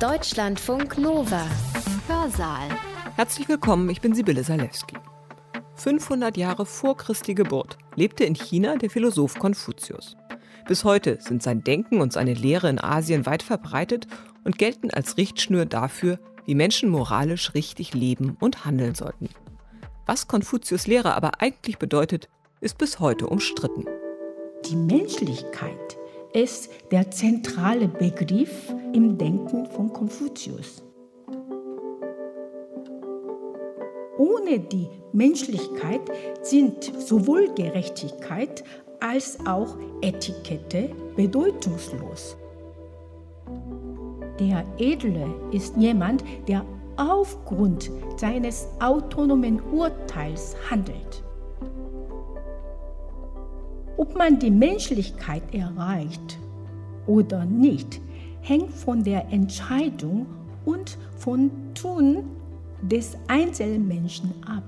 Deutschlandfunk Nova. Hörsaal. Herzlich willkommen, ich bin Sibylle Salewski. 500 Jahre vor Christi Geburt lebte in China der Philosoph Konfuzius. Bis heute sind sein Denken und seine Lehre in Asien weit verbreitet und gelten als Richtschnur dafür, wie Menschen moralisch richtig leben und handeln sollten. Was Konfuzius Lehre aber eigentlich bedeutet, ist bis heute umstritten. Die Menschlichkeit ist der zentrale Begriff im Denken von Konfuzius. Ohne die Menschlichkeit sind sowohl Gerechtigkeit als auch Etikette bedeutungslos. Der Edle ist jemand, der aufgrund seines autonomen Urteils handelt. Ob man die Menschlichkeit erreicht oder nicht, hängt von der Entscheidung und von Tun des Einzelmenschen ab.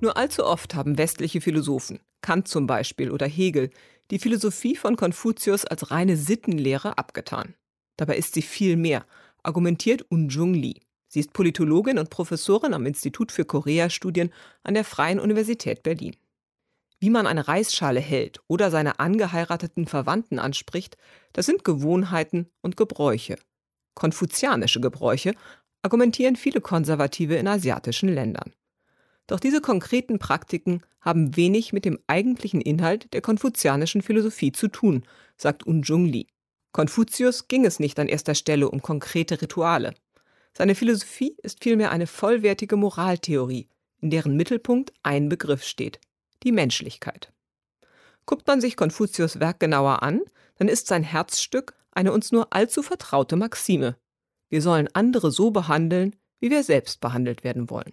Nur allzu oft haben westliche Philosophen, Kant zum Beispiel oder Hegel, die Philosophie von Konfuzius als reine Sittenlehre abgetan. Dabei ist sie viel mehr, argumentiert Unjung Lee. Sie ist Politologin und Professorin am Institut für Koreastudien an der Freien Universität Berlin. Wie man eine Reisschale hält oder seine angeheirateten Verwandten anspricht, das sind Gewohnheiten und Gebräuche. Konfuzianische Gebräuche argumentieren viele Konservative in asiatischen Ländern. Doch diese konkreten Praktiken haben wenig mit dem eigentlichen Inhalt der konfuzianischen Philosophie zu tun, sagt Unjung Lee. Konfuzius ging es nicht an erster Stelle um konkrete Rituale. Seine Philosophie ist vielmehr eine vollwertige Moraltheorie, in deren Mittelpunkt ein Begriff steht, die Menschlichkeit. Guckt man sich Konfuzius Werk genauer an, dann ist sein Herzstück eine uns nur allzu vertraute Maxime. Wir sollen andere so behandeln, wie wir selbst behandelt werden wollen.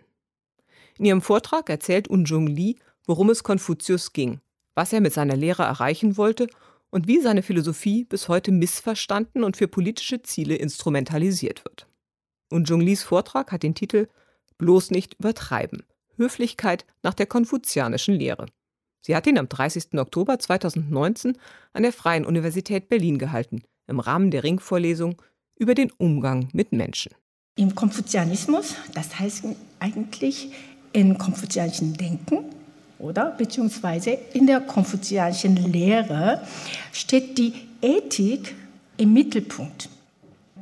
In ihrem Vortrag erzählt Unjung Lee, worum es Konfuzius ging, was er mit seiner Lehre erreichen wollte und wie seine Philosophie bis heute missverstanden und für politische Ziele instrumentalisiert wird. Unjung Lees Vortrag hat den Titel Bloß nicht übertreiben. Höflichkeit nach der konfuzianischen Lehre. Sie hat ihn am 30. Oktober 2019 an der Freien Universität Berlin gehalten, im Rahmen der Ringvorlesung über den Umgang mit Menschen. Im Konfuzianismus, das heißt eigentlich im konfuzianischen Denken oder beziehungsweise in der konfuzianischen Lehre, steht die Ethik im Mittelpunkt.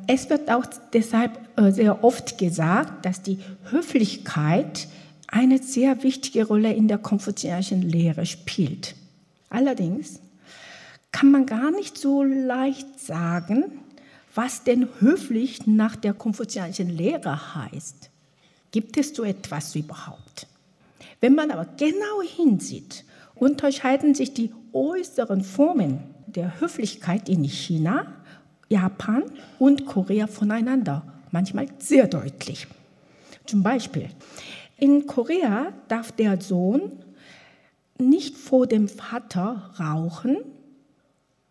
Es wird auch deshalb äh, sehr oft gesagt, dass die Höflichkeit eine sehr wichtige Rolle in der konfuzianischen Lehre spielt. Allerdings kann man gar nicht so leicht sagen, was denn höflich nach der konfuzianischen Lehre heißt. Gibt es so etwas überhaupt? Wenn man aber genau hinsieht, unterscheiden sich die äußeren Formen der Höflichkeit in China, Japan und Korea voneinander, manchmal sehr deutlich. Zum Beispiel, in Korea darf der Sohn nicht vor dem Vater rauchen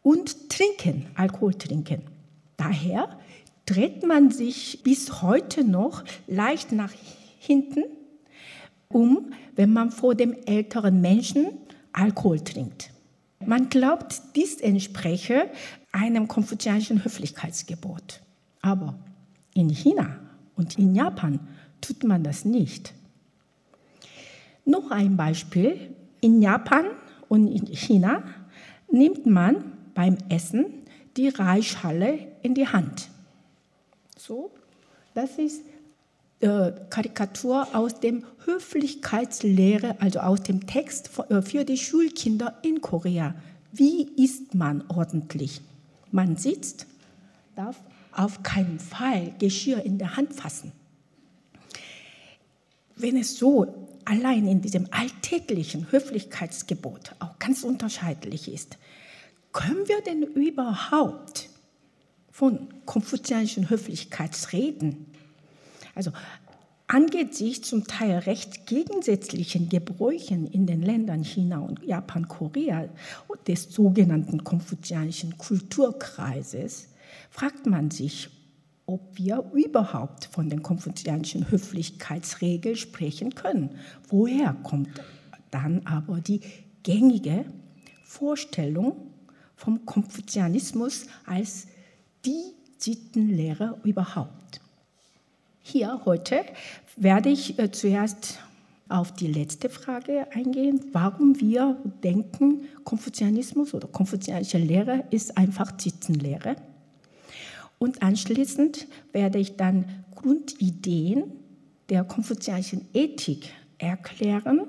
und trinken, Alkohol trinken. Daher dreht man sich bis heute noch leicht nach hinten um, wenn man vor dem älteren Menschen Alkohol trinkt. Man glaubt, dies entspreche einem konfuzianischen Höflichkeitsgebot. Aber in China und in Japan tut man das nicht. Noch ein Beispiel. In Japan und in China nimmt man beim Essen die Reisschale in die Hand. So, das ist äh, Karikatur aus dem Höflichkeitslehre, also aus dem Text äh, für die Schulkinder in Korea. Wie isst man ordentlich? Man sitzt, darf auf keinen Fall Geschirr in der Hand fassen. Wenn es so allein in diesem alltäglichen Höflichkeitsgebot auch ganz unterschiedlich ist, können wir denn überhaupt von konfuzianischen Höflichkeit reden? Also angesichts zum Teil recht gegensätzlichen Gebräuchen in den Ländern China und Japan, Korea des sogenannten konfuzianischen Kulturkreises, fragt man sich, ob wir überhaupt von den konfuzianischen Höflichkeitsregeln sprechen können. Woher kommt dann aber die gängige Vorstellung vom Konfuzianismus als die Sittenlehre überhaupt? Hier heute werde ich äh, zuerst auf die letzte Frage eingehen, warum wir denken, Konfuzianismus oder konfuzianische Lehre ist einfach Sittenlehre. Und anschließend werde ich dann Grundideen der konfuzianischen Ethik erklären,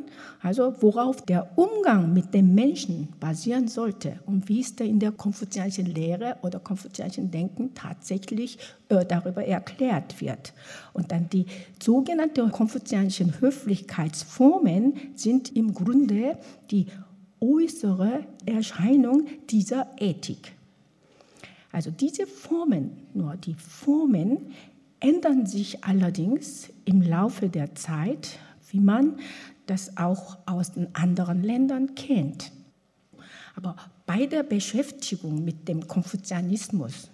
also worauf der Umgang mit dem Menschen basieren sollte und wie es da in der konfuzianischen Lehre oder konfuzianischen Denken tatsächlich äh, darüber erklärt wird. Und dann die sogenannten konfuzianischen Höflichkeitsformen sind im Grunde die äußere Erscheinung dieser Ethik. Also diese Formen, nur die Formen ändern sich allerdings im Laufe der Zeit wie man das auch aus den anderen Ländern kennt. Aber bei der Beschäftigung mit dem Konfuzianismus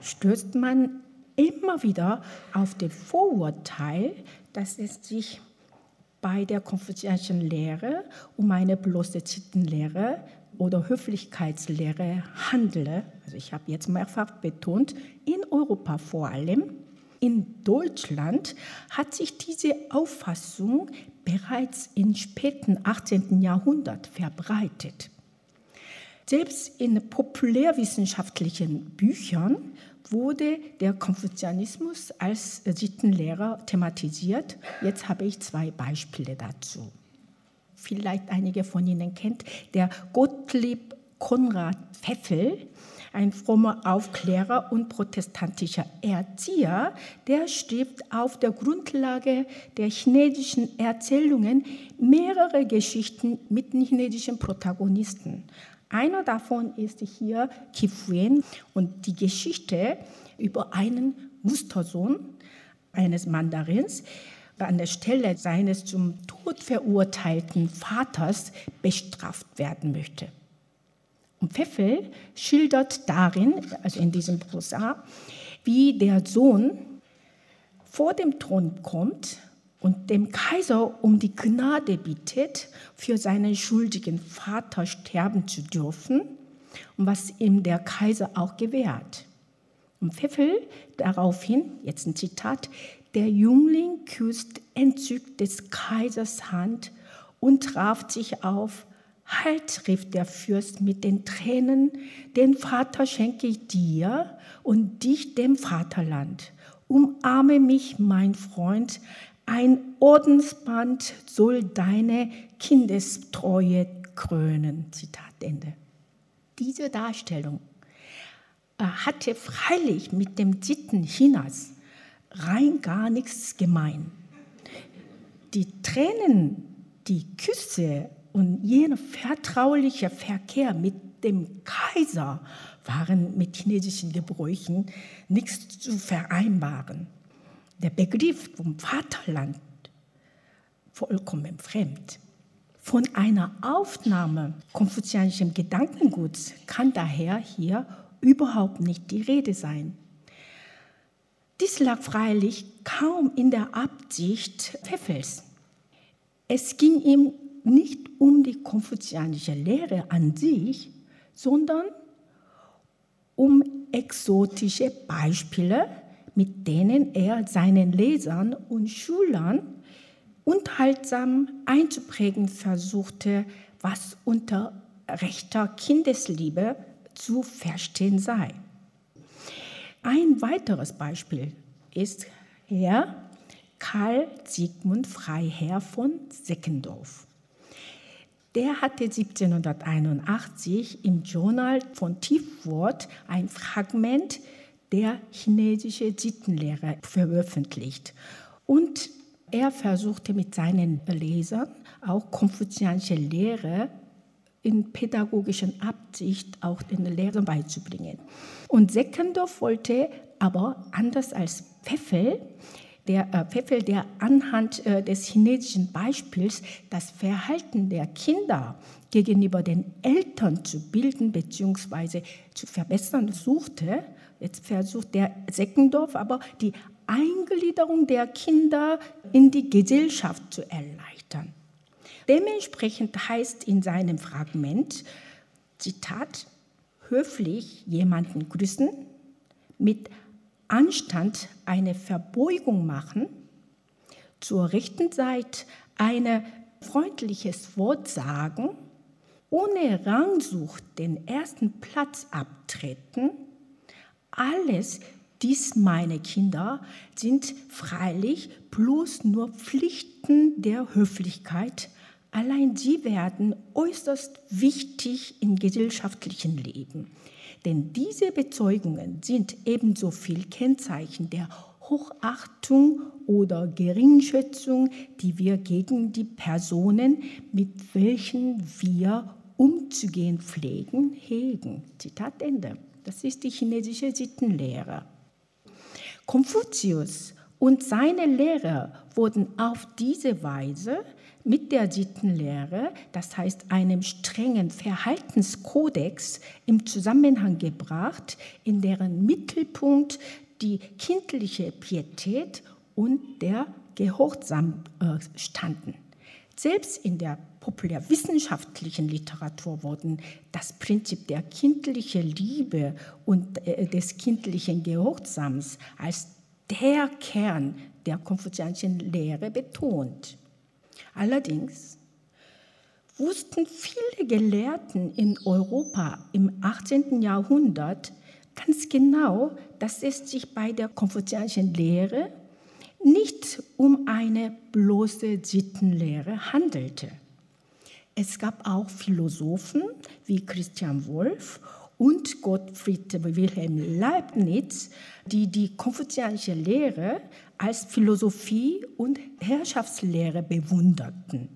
stößt man immer wieder auf den Vorurteil, dass es sich bei der konfuzianischen Lehre um eine bloße Zittenlehre oder Höflichkeitslehre handele. Also ich habe jetzt mehrfach betont, in Europa vor allem, in Deutschland hat sich diese Auffassung bereits im späten 18. Jahrhundert verbreitet. Selbst in populärwissenschaftlichen Büchern wurde der Konfuzianismus als Sittenlehrer thematisiert. Jetzt habe ich zwei Beispiele dazu. Vielleicht einige von Ihnen kennt der Gottlieb Konrad Pfeffel ein frommer Aufklärer und protestantischer Erzieher, der schrieb auf der Grundlage der chinesischen Erzählungen mehrere Geschichten mit chinesischen Protagonisten. Einer davon ist hier Kifuen und die Geschichte über einen Mustersohn eines Mandarins, an der Stelle seines zum Tod verurteilten Vaters bestraft werden möchte. Und Pfeffel schildert darin, also in diesem Prosa, wie der Sohn vor dem Thron kommt und dem Kaiser um die Gnade bittet, für seinen schuldigen Vater sterben zu dürfen und was ihm der Kaiser auch gewährt. Und Pfeffel daraufhin, jetzt ein Zitat, der Jüngling küsst entzückt des Kaisers Hand und traf sich auf, Halt, rief der Fürst mit den Tränen, den Vater schenke ich dir und dich dem Vaterland. Umarme mich, mein Freund, ein Ordensband soll deine Kindestreue krönen. Zitat Ende. Diese Darstellung äh, hatte freilich mit dem Sitten Chinas rein gar nichts gemein. Die Tränen, die Küsse und jener vertrauliche Verkehr mit dem Kaiser waren mit chinesischen Gebräuchen nichts zu vereinbaren. Der Begriff vom Vaterland vollkommen fremd. Von einer Aufnahme konfuzianischen Gedankenguts kann daher hier überhaupt nicht die Rede sein. Dies lag freilich kaum in der Absicht Pfeffels. Es ging ihm nicht um die konfuzianische Lehre an sich, sondern um exotische Beispiele, mit denen er seinen Lesern und Schülern unterhaltsam einzuprägen versuchte, was unter rechter Kindesliebe zu verstehen sei. Ein weiteres Beispiel ist Herr Karl Sigmund Freiherr von Seckendorf. Der hatte 1781 im Journal von Tiefwort ein Fragment der chinesischen Sittenlehre veröffentlicht. Und er versuchte mit seinen Lesern auch konfuzianische Lehre in pädagogischen Absicht auch den Lehrern beizubringen. Und Seckendorf wollte aber anders als Pfeffel der äh, Pfeffel, der anhand äh, des chinesischen Beispiels das Verhalten der Kinder gegenüber den Eltern zu bilden bzw. zu verbessern suchte. Jetzt versucht der Seckendorf aber die Eingliederung der Kinder in die Gesellschaft zu erleichtern. Dementsprechend heißt in seinem Fragment, Zitat, höflich jemanden grüßen, mit Anstand eine Verbeugung machen, zur rechten Seite ein freundliches Wort sagen, ohne Rangsucht den ersten Platz abtreten, alles dies, meine Kinder, sind freilich bloß nur Pflichten der Höflichkeit, allein sie werden äußerst wichtig im gesellschaftlichen Leben. Denn diese Bezeugungen sind ebenso viel Kennzeichen der Hochachtung oder Geringschätzung, die wir gegen die Personen, mit welchen wir umzugehen pflegen, hegen. Zitat Ende. Das ist die chinesische Sittenlehre. Konfuzius und seine Lehrer wurden auf diese Weise mit der Sittenlehre, das heißt einem strengen Verhaltenskodex, im Zusammenhang gebracht, in deren Mittelpunkt die kindliche Pietät und der Gehorsam äh, standen. Selbst in der populärwissenschaftlichen Literatur wurden das Prinzip der kindlichen Liebe und äh, des kindlichen Gehorsams als der Kern der konfuzianischen Lehre betont. Allerdings wussten viele Gelehrten in Europa im 18. Jahrhundert ganz genau, dass es sich bei der konfuzianischen Lehre nicht um eine bloße Sittenlehre handelte. Es gab auch Philosophen wie Christian Wolff und Gottfried Wilhelm Leibniz, die die konfuzianische Lehre als Philosophie und Herrschaftslehre bewunderten.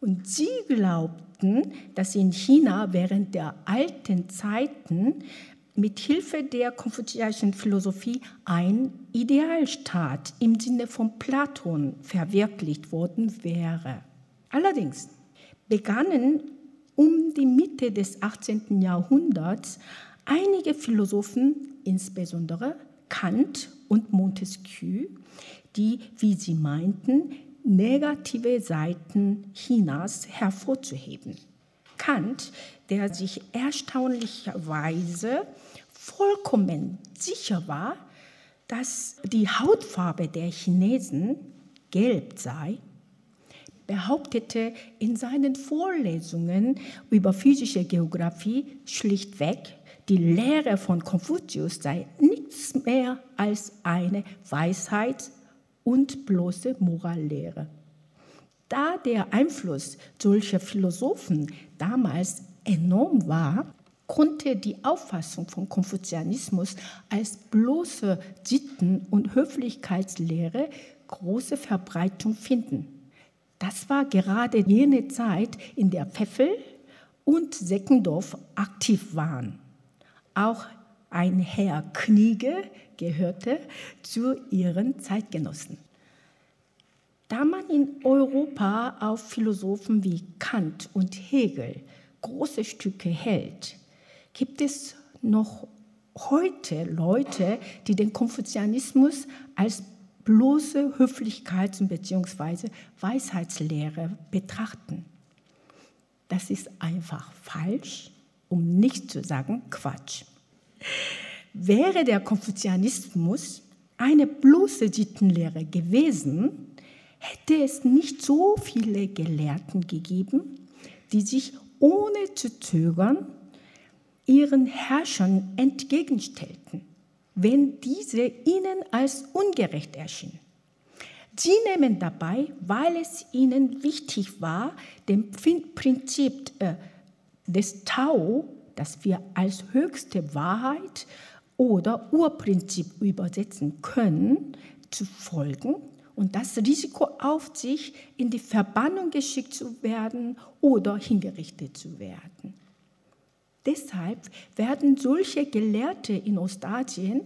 Und sie glaubten, dass in China während der alten Zeiten mit Hilfe der konfuzianischen Philosophie ein Idealstaat im Sinne von Platon verwirklicht worden wäre. Allerdings begannen um die Mitte des 18. Jahrhunderts einige Philosophen, insbesondere Kant und Montesquieu, die, wie sie meinten, negative Seiten Chinas hervorzuheben. Kant, der sich erstaunlicherweise vollkommen sicher war, dass die Hautfarbe der Chinesen gelb sei, behauptete in seinen Vorlesungen über physische Geographie schlichtweg, die Lehre von Konfuzius sei nichts mehr als eine Weisheit und bloße Morallehre. Da der Einfluss solcher Philosophen damals enorm war, konnte die Auffassung von Konfuzianismus als bloße Sitten- und Höflichkeitslehre große Verbreitung finden. Das war gerade jene Zeit, in der Pfeffel und Seckendorf aktiv waren. Auch ein Herr Kniege gehörte zu ihren Zeitgenossen. Da man in Europa auf Philosophen wie Kant und Hegel große Stücke hält, gibt es noch heute Leute, die den Konfuzianismus als bloße Höflichkeits- bzw. Weisheitslehre betrachten. Das ist einfach falsch, um nicht zu sagen Quatsch. Wäre der Konfuzianismus eine bloße Sittenlehre gewesen, hätte es nicht so viele Gelehrten gegeben, die sich ohne zu zögern ihren Herrschern entgegenstellten, wenn diese ihnen als ungerecht erschienen. Sie nehmen dabei, weil es ihnen wichtig war, dem Prinzip äh, des Tao, das wir als höchste Wahrheit oder Urprinzip übersetzen können, zu folgen und das Risiko auf sich, in die Verbannung geschickt zu werden oder hingerichtet zu werden. Deshalb werden solche Gelehrte in Ostasien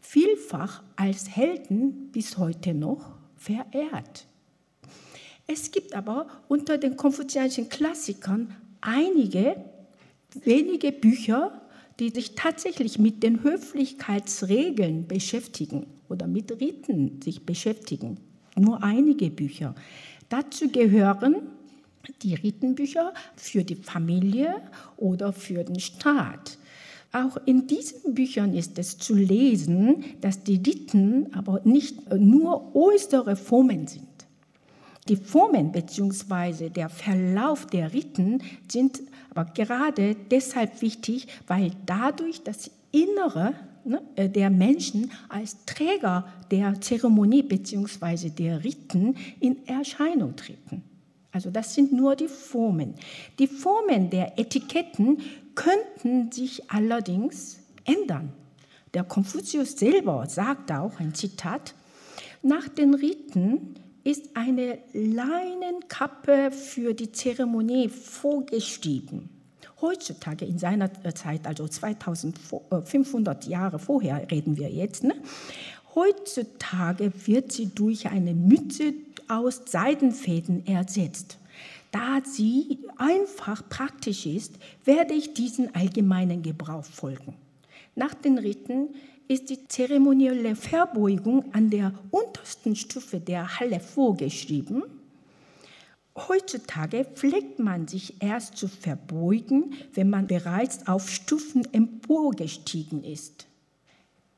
vielfach als Helden bis heute noch verehrt. Es gibt aber unter den konfuzianischen Klassikern einige wenige Bücher, die sich tatsächlich mit den Höflichkeitsregeln beschäftigen oder mit Riten sich beschäftigen. Nur einige Bücher. Dazu gehören die Ritenbücher für die Familie oder für den Staat. Auch in diesen Büchern ist es zu lesen, dass die Riten aber nicht nur äußere Formen sind. Die Formen bzw. der Verlauf der Riten sind aber gerade deshalb wichtig, weil dadurch das Innere ne, äh, der Menschen als Träger der Zeremonie bzw. der Riten in Erscheinung treten. Also das sind nur die Formen. Die Formen der Etiketten könnten sich allerdings ändern. Der Konfuzius selber sagt auch ein Zitat, nach den Riten ist eine Leinenkappe für die Zeremonie vorgeschrieben. Heutzutage in seiner Zeit, also 2500 Jahre vorher reden wir jetzt, ne? heutzutage wird sie durch eine Mütze aus Seidenfäden ersetzt. Da sie einfach praktisch ist, werde ich diesen allgemeinen Gebrauch folgen. Nach den Riten ist die zeremonielle Verbeugung an der untersten Stufe der Halle vorgeschrieben. Heutzutage pflegt man sich erst zu verbeugen, wenn man bereits auf Stufen emporgestiegen ist.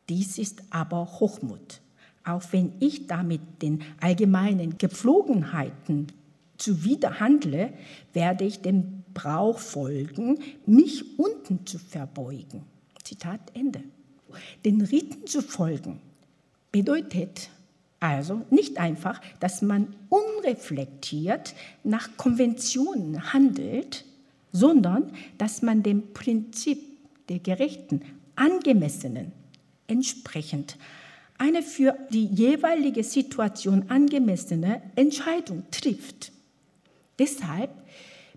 Dies ist aber Hochmut. Auch wenn ich damit den allgemeinen Gepflogenheiten zuwider handle, werde ich dem Brauch folgen, mich unten zu verbeugen. Zitat Ende. Den Riten zu folgen bedeutet also nicht einfach, dass man unreflektiert nach Konventionen handelt, sondern dass man dem Prinzip der gerechten, angemessenen, entsprechend eine für die jeweilige Situation angemessene Entscheidung trifft. Deshalb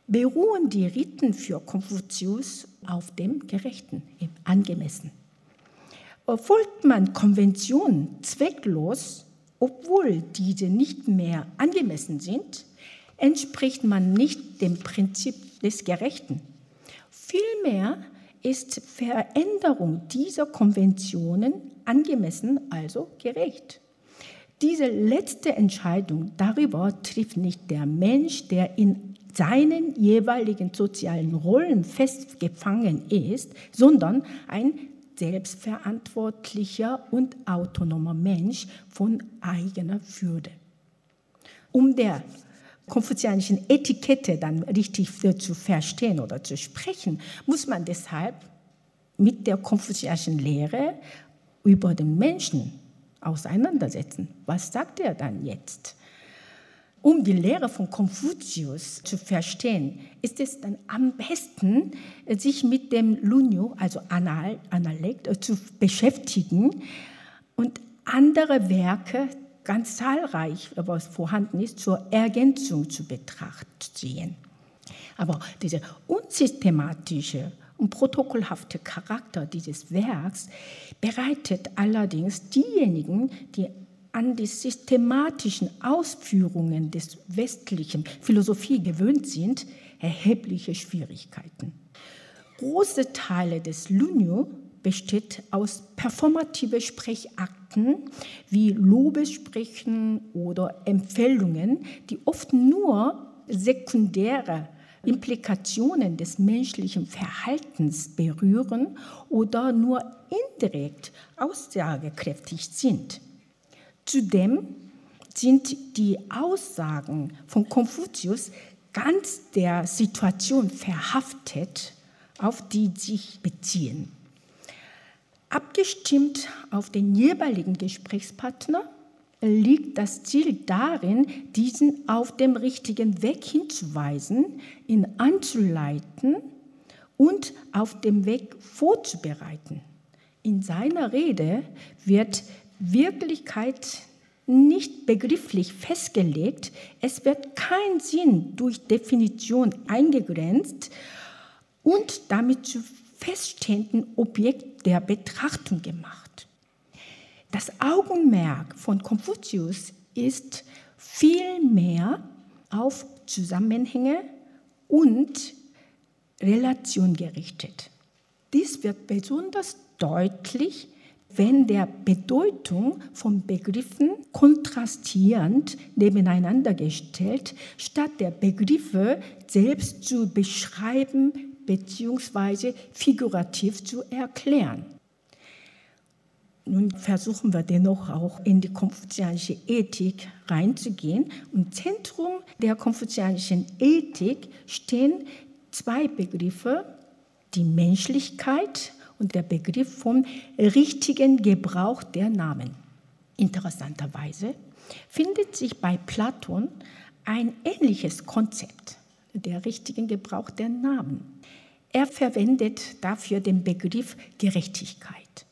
beruhen die Riten für Konfuzius auf dem Gerechten, im Angemessen. Folgt man Konventionen zwecklos, obwohl diese nicht mehr angemessen sind, entspricht man nicht dem Prinzip des Gerechten. Vielmehr ist Veränderung dieser Konventionen angemessen, also gerecht. Diese letzte Entscheidung darüber trifft nicht der Mensch, der in seinen jeweiligen sozialen Rollen festgefangen ist, sondern ein selbstverantwortlicher und autonomer Mensch von eigener Würde. Um der konfuzianischen Etikette dann richtig zu verstehen oder zu sprechen, muss man deshalb mit der konfuzianischen Lehre über den Menschen auseinandersetzen. Was sagt er dann jetzt? Um die Lehre von Konfuzius zu verstehen, ist es dann am besten, sich mit dem Lunyu, also Anal, Analekt, äh, zu beschäftigen und andere Werke, ganz zahlreich, was vorhanden ist, zur Ergänzung zu betrachten. Aber dieser unsystematische und protokollhafte Charakter dieses Werks bereitet allerdings diejenigen, die an die systematischen Ausführungen des westlichen Philosophie gewöhnt sind, erhebliche Schwierigkeiten. Große Teile des Lunyu besteht aus performative Sprechakten wie Lobessprechen oder Empfehlungen, die oft nur sekundäre Implikationen des menschlichen Verhaltens berühren oder nur indirekt aussagekräftig sind. Zudem sind die Aussagen von Konfuzius ganz der Situation verhaftet, auf die sich beziehen. Abgestimmt auf den jeweiligen Gesprächspartner liegt das Ziel darin, diesen auf dem richtigen Weg hinzuweisen, ihn anzuleiten und auf dem Weg vorzubereiten. In seiner Rede wird Wirklichkeit nicht begrifflich festgelegt. Es wird kein Sinn durch Definition eingegrenzt und damit zu feststehenden Objekt der Betrachtung gemacht. Das Augenmerk von Konfuzius ist vielmehr auf Zusammenhänge und Relation gerichtet. Dies wird besonders deutlich wenn der Bedeutung von Begriffen kontrastierend nebeneinander gestellt, statt der Begriffe selbst zu beschreiben, bzw. figurativ zu erklären. Nun versuchen wir dennoch auch in die konfuzianische Ethik reinzugehen. Im Zentrum der konfuzianischen Ethik stehen zwei Begriffe, die Menschlichkeit und der Begriff vom richtigen Gebrauch der Namen. Interessanterweise findet sich bei Platon ein ähnliches Konzept, der richtigen Gebrauch der Namen. Er verwendet dafür den Begriff Gerechtigkeit.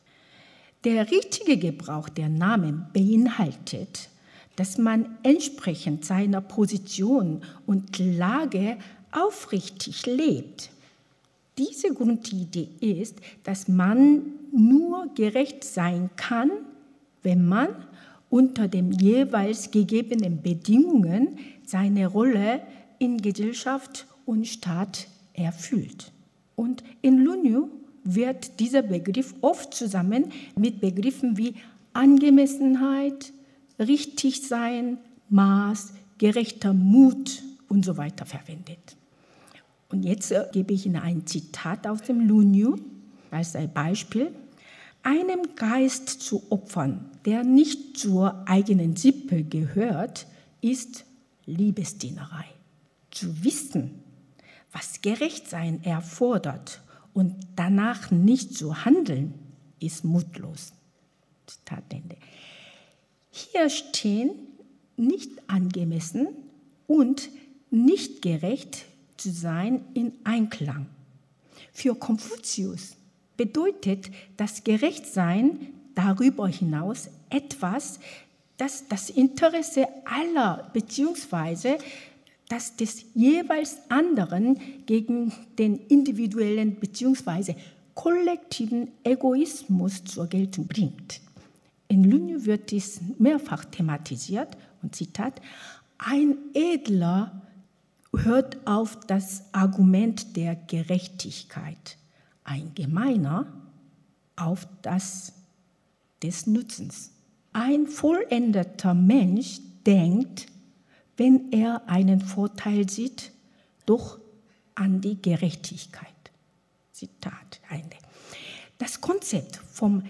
Der richtige Gebrauch der Namen beinhaltet, dass man entsprechend seiner Position und Lage aufrichtig lebt. Diese Grundidee ist, dass man nur gerecht sein kann, wenn man unter den jeweils gegebenen Bedingungen seine Rolle in Gesellschaft und Staat erfüllt. Und in Lunyu wird dieser Begriff oft zusammen mit Begriffen wie Angemessenheit, Richtigsein, Maß, gerechter Mut und so weiter verwendet. Und jetzt äh, gebe ich Ihnen ein Zitat aus dem Lunyu als ein Beispiel. Einem Geist zu opfern, der nicht zur eigenen Sippe gehört, ist Liebesdienerei. Zu wissen, was Gerechtsein erfordert und danach nicht zu handeln, ist mutlos. Zitat Ende. Hier stehen nicht angemessen und nicht gerecht zu sein in Einklang. Für Konfuzius bedeutet das Gerechtsein darüber hinaus etwas, das das Interesse aller bzw das des jeweils anderen gegen den individuellen bzw. kollektiven Egoismus zur Geltung bringt. In Lünne wird dies mehrfach thematisiert und Zitat, ein Edler hört auf das Argument der Gerechtigkeit, ein Gemeiner auf das des Nutzens. Ein vollendeter Mensch denkt wenn er einen Vorteil sieht, doch an die Gerechtigkeit. Zitat Ende. Das Konzept vom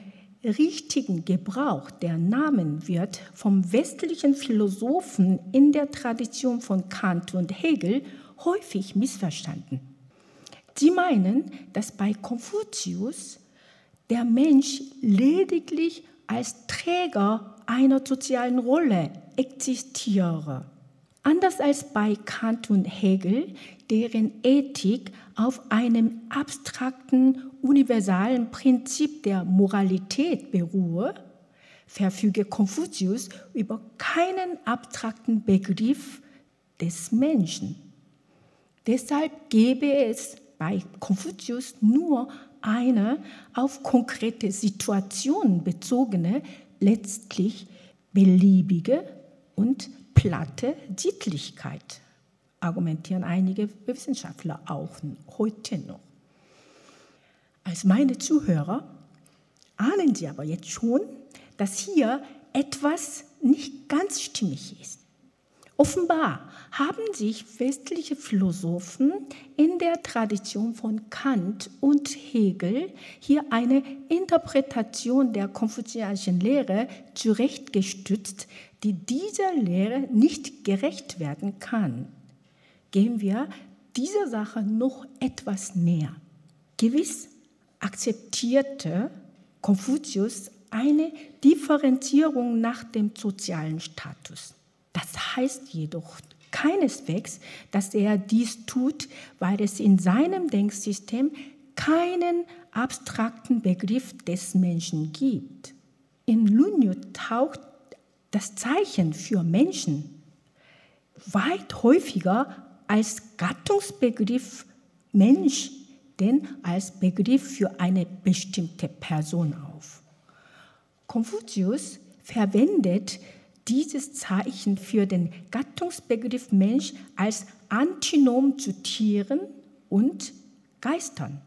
richtigen Gebrauch der Namen wird vom westlichen Philosophen in der Tradition von Kant und Hegel häufig missverstanden. Sie meinen, dass bei Konfuzius der Mensch lediglich als Träger einer sozialen Rolle existiere Anders als bei Kant und Hegel, deren Ethik auf einem abstrakten, universalen Prinzip der Moralität beruhe, verfüge Konfuzius über keinen abstrakten Begriff des Menschen. Deshalb gebe es bei Konfuzius nur eine auf konkrete Situationen bezogene, letztlich beliebige und platte Sittlichkeit, argumentieren einige Wissenschaftler auch heute noch. Als meine Zuhörer ahnen Sie aber jetzt schon, dass hier etwas nicht ganz stimmig ist. Offenbar haben sich westliche Philosophen in der Tradition von Kant und Hegel hier eine Interpretation der konfuzianischen Lehre zurechtgestützt, die dieser Lehre nicht gerecht werden kann. Gehen wir dieser Sache noch etwas näher. Gewiss akzeptierte Konfuzius eine Differenzierung nach dem sozialen Status. Das heißt jedoch keineswegs, dass er dies tut, weil es in seinem Denksystem keinen abstrakten Begriff des Menschen gibt. In Lunyu taucht das Zeichen für Menschen weit häufiger als Gattungsbegriff Mensch denn als Begriff für eine bestimmte Person auf. Konfuzius verwendet dieses Zeichen für den Gattungsbegriff Mensch als Antinom zu Tieren und Geistern.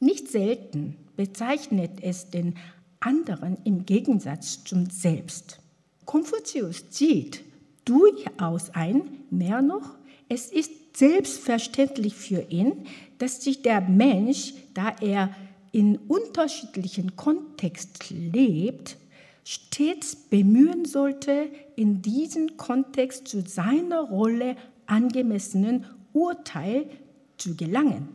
Nicht selten bezeichnet es den anderen im Gegensatz zum Selbst. Konfuzius sieht durchaus ein, mehr noch, es ist selbstverständlich für ihn, dass sich der Mensch, da er in unterschiedlichen Kontexten lebt, stets bemühen sollte, in diesem Kontext zu seiner Rolle angemessenen Urteil zu gelangen.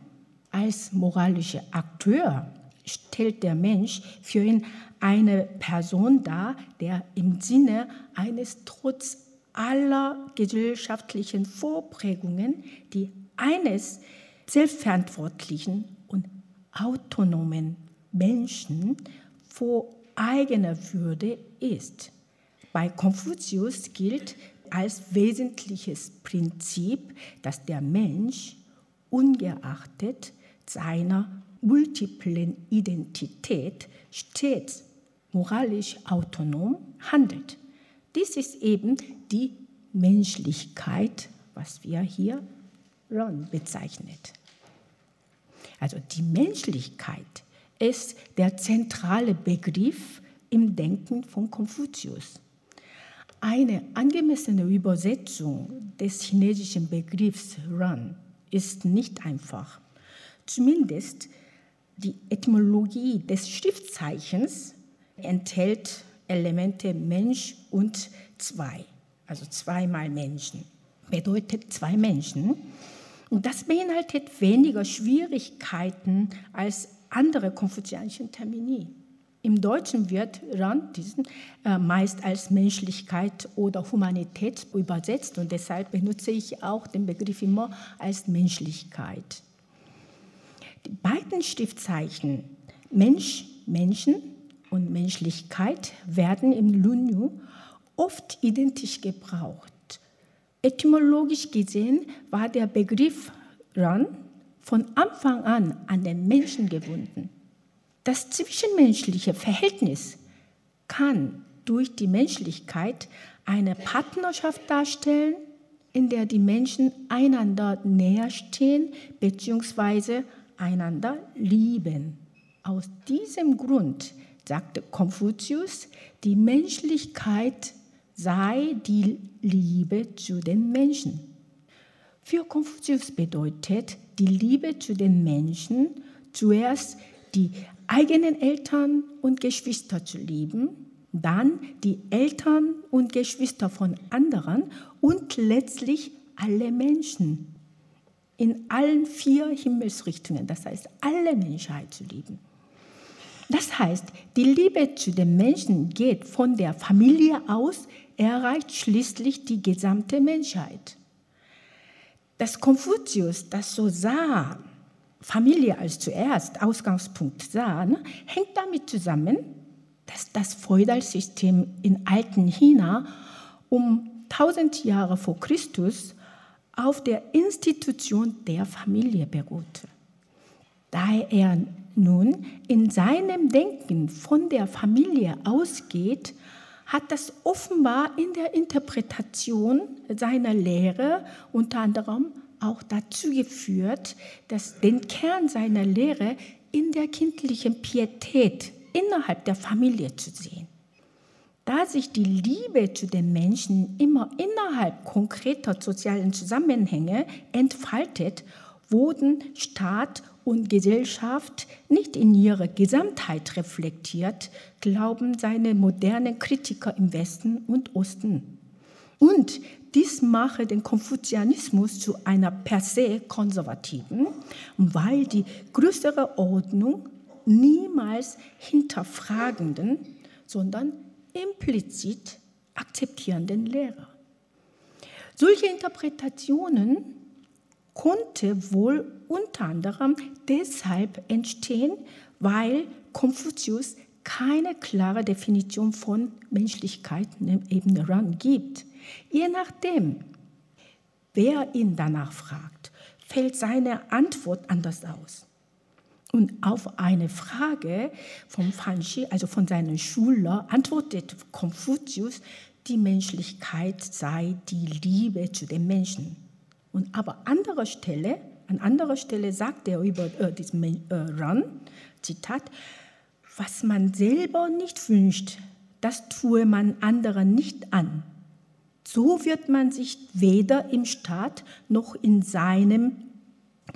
Als moralischer Akteur stellt der Mensch für ihn eine Person dar, der im Sinne eines trotz aller gesellschaftlichen Vorprägungen, die eines selbstverantwortlichen und autonomen Menschen vor eigener Würde ist. Bei Konfuzius gilt als wesentliches Prinzip, dass der Mensch ungeachtet seiner multiplen Identität stets moralisch autonom handelt. Dies ist eben die Menschlichkeit, was wir hier Ron bezeichnet. Also die Menschlichkeit ist der zentrale Begriff im Denken von Konfuzius. Eine angemessene Übersetzung des chinesischen Begriffs Ran ist nicht einfach. Zumindest die Etymologie des Schriftzeichens enthält Elemente Mensch und zwei, also zweimal Menschen, bedeutet zwei Menschen. Und das beinhaltet weniger Schwierigkeiten als andere konfuzianische Termini. Im Deutschen wird Rand diesen äh, meist als Menschlichkeit oder Humanität übersetzt und deshalb benutze ich auch den Begriff immer als Menschlichkeit. Die beiden Schriftzeichen Mensch, Menschen und Menschlichkeit werden im Lunyu oft identisch gebraucht. Etymologisch gesehen war der Begriff Ran von Anfang an an den Menschen gebunden. Das zwischenmenschliche Verhältnis kann durch die Menschlichkeit eine Partnerschaft darstellen, in der die Menschen einander näher stehen bzw einander lieben. Aus diesem Grund sagte Konfuzius, die Menschlichkeit sei die Liebe zu den Menschen. Für Konfuzius bedeutet die Liebe zu den Menschen zuerst die eigenen Eltern und Geschwister zu lieben, dann die Eltern und Geschwister von anderen und letztlich alle Menschen in allen vier Himmelsrichtungen, das heißt alle Menschheit zu lieben. Das heißt, die Liebe zu den Menschen geht von der Familie aus, erreicht schließlich die gesamte Menschheit. Dass Konfuzius das so sah, Familie als zuerst Ausgangspunkt sah, ne, hängt damit zusammen, dass das Feudalsystem in alten China um 1000 Jahre vor Christus auf der Institution der Familie beruhte. Da er nun in seinem Denken von der Familie ausgeht, hat das offenbar in der Interpretation seiner Lehre unter anderem auch dazu geführt, dass den Kern seiner Lehre in der kindlichen Pietät innerhalb der Familie zu sehen. Da sich die Liebe zu den Menschen immer innerhalb konkreter sozialen Zusammenhänge entfaltet, wurden Staat und Gesellschaft nicht in ihrer Gesamtheit reflektiert, glauben seine modernen Kritiker im Westen und Osten. Und dies mache den Konfuzianismus zu einer per se konservativen, weil die größere Ordnung niemals hinterfragenden, sondern implizit akzeptierenden Lehrer. Solche Interpretationen konnte wohl unter anderem deshalb entstehen, weil Konfuzius keine klare Definition von Menschlichkeit eben Rang gibt. Je nachdem, wer ihn danach fragt, fällt seine Antwort anders aus. Und auf eine Frage von Fanxi, also von seinem Schüler, antwortet Konfuzius, die Menschlichkeit sei die Liebe zu den Menschen. Und aber anderer Stelle, an anderer Stelle sagt er über äh, diesen äh, Run, Zitat, was man selber nicht wünscht, das tue man anderen nicht an. So wird man sich weder im Staat noch in seinem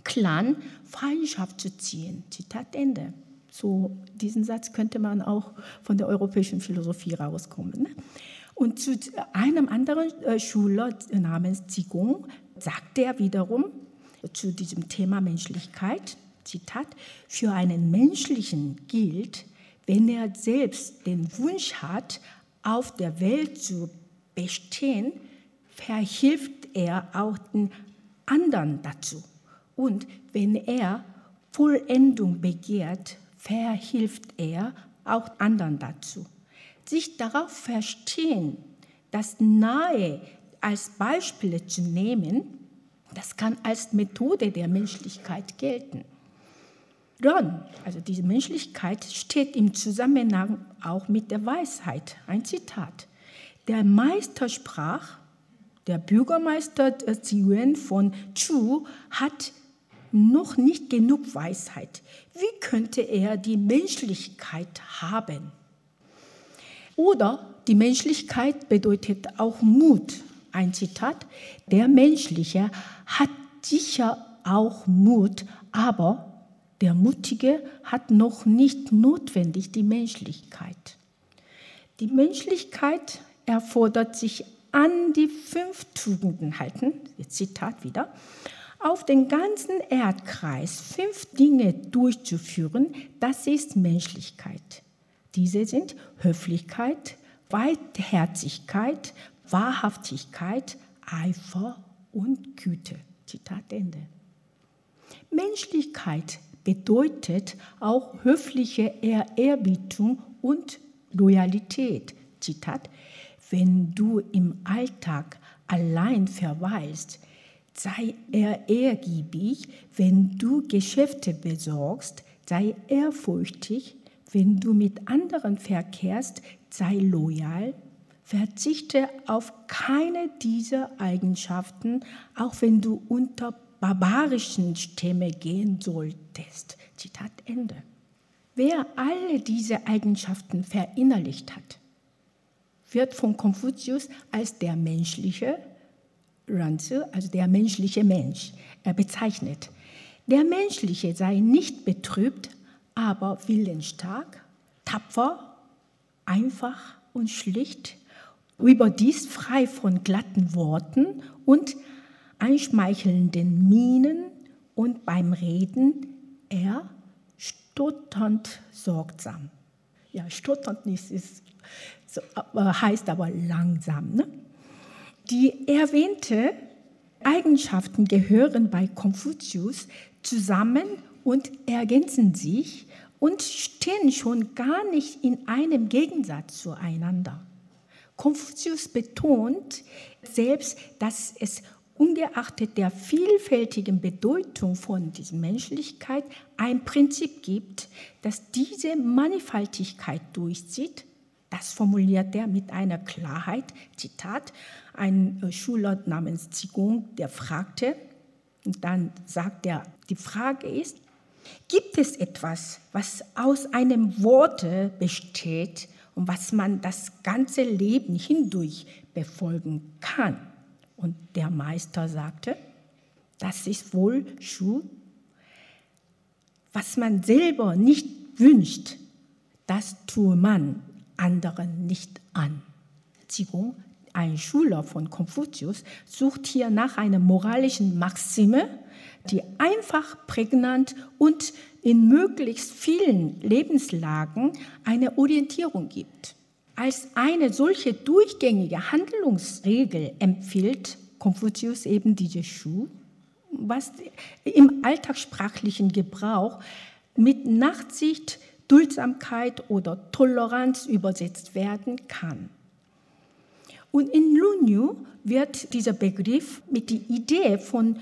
Clan Feindschaft zu ziehen. Zitat Ende. So diesen Satz könnte man auch von der europäischen Philosophie rauskommen. Ne? Und zu einem anderen äh, Schüler namens Zigong sagte er wiederum zu diesem Thema Menschlichkeit, Zitat, für einen Menschlichen gilt, wenn er selbst den Wunsch hat, auf der Welt zu bestehen, verhilft er auch den anderen dazu. Und wenn er Vollendung begehrt, verhilft er auch anderen dazu. Sich darauf verstehen, das Nahe als Beispiele zu nehmen, das kann als Methode der Menschlichkeit gelten. Ron, also diese Menschlichkeit, steht im Zusammenhang auch mit der Weisheit. Ein Zitat. Der Meister sprach, der Bürgermeister Ziyuan von Chu hat noch nicht genug Weisheit. Wie könnte er die Menschlichkeit haben? Oder die Menschlichkeit bedeutet auch Mut. Ein Zitat, der Menschliche hat sicher auch Mut, aber der Mutige hat noch nicht notwendig die Menschlichkeit. Die Menschlichkeit erfordert sich an die fünf Tugenden halten, Zitat wieder, auf den ganzen Erdkreis fünf Dinge durchzuführen, das ist Menschlichkeit. Diese sind Höflichkeit, Weitherzigkeit, Wahrhaftigkeit, Eifer und Güte. Zitat Ende. Menschlichkeit bedeutet auch höfliche Ehrerbietung und Loyalität. Zitat, wenn du im Alltag allein verweilst, sei er ehrgiebig, wenn du Geschäfte besorgst, sei ehrfurchtig, wenn du mit anderen verkehrst, sei loyal, verzichte auf keine dieser Eigenschaften, auch wenn du unter barbarischen Stämme gehen solltest. Zitat Ende. Wer alle diese Eigenschaften verinnerlicht hat, wird von Konfuzius als der menschliche Ranzi, also der menschliche Mensch, bezeichnet. Der menschliche sei nicht betrübt, aber willensstark, tapfer, einfach und schlicht, überdies frei von glatten Worten und einschmeichelnden Mienen und beim Reden er stotternd sorgsam. Ja, stotternd ist, ist so, heißt aber langsam. Ne? Die erwähnten Eigenschaften gehören bei Konfuzius zusammen und ergänzen sich und stehen schon gar nicht in einem Gegensatz zueinander. Konfuzius betont selbst, dass es ungeachtet der vielfältigen Bedeutung von dieser Menschlichkeit ein Prinzip gibt, das diese Mannigfaltigkeit durchzieht. Das formuliert er mit einer Klarheit. Zitat, ein äh, Schüler namens Zigong, der fragte, und dann sagt er, die Frage ist, gibt es etwas, was aus einem Worte besteht und was man das ganze Leben hindurch befolgen kann? Und der Meister sagte, das ist wohl Schuh. Was man selber nicht wünscht, das tue man anderen nicht an. Zigong, ein Schüler von Konfuzius, sucht hier nach einer moralischen Maxime, die einfach prägnant und in möglichst vielen Lebenslagen eine Orientierung gibt. Als eine solche durchgängige Handlungsregel empfiehlt Konfuzius eben diese Schuh, was im alltagssprachlichen Gebrauch mit Nachsicht, Duldsamkeit oder Toleranz übersetzt werden kann. Und in Lunyu wird dieser Begriff mit der Idee von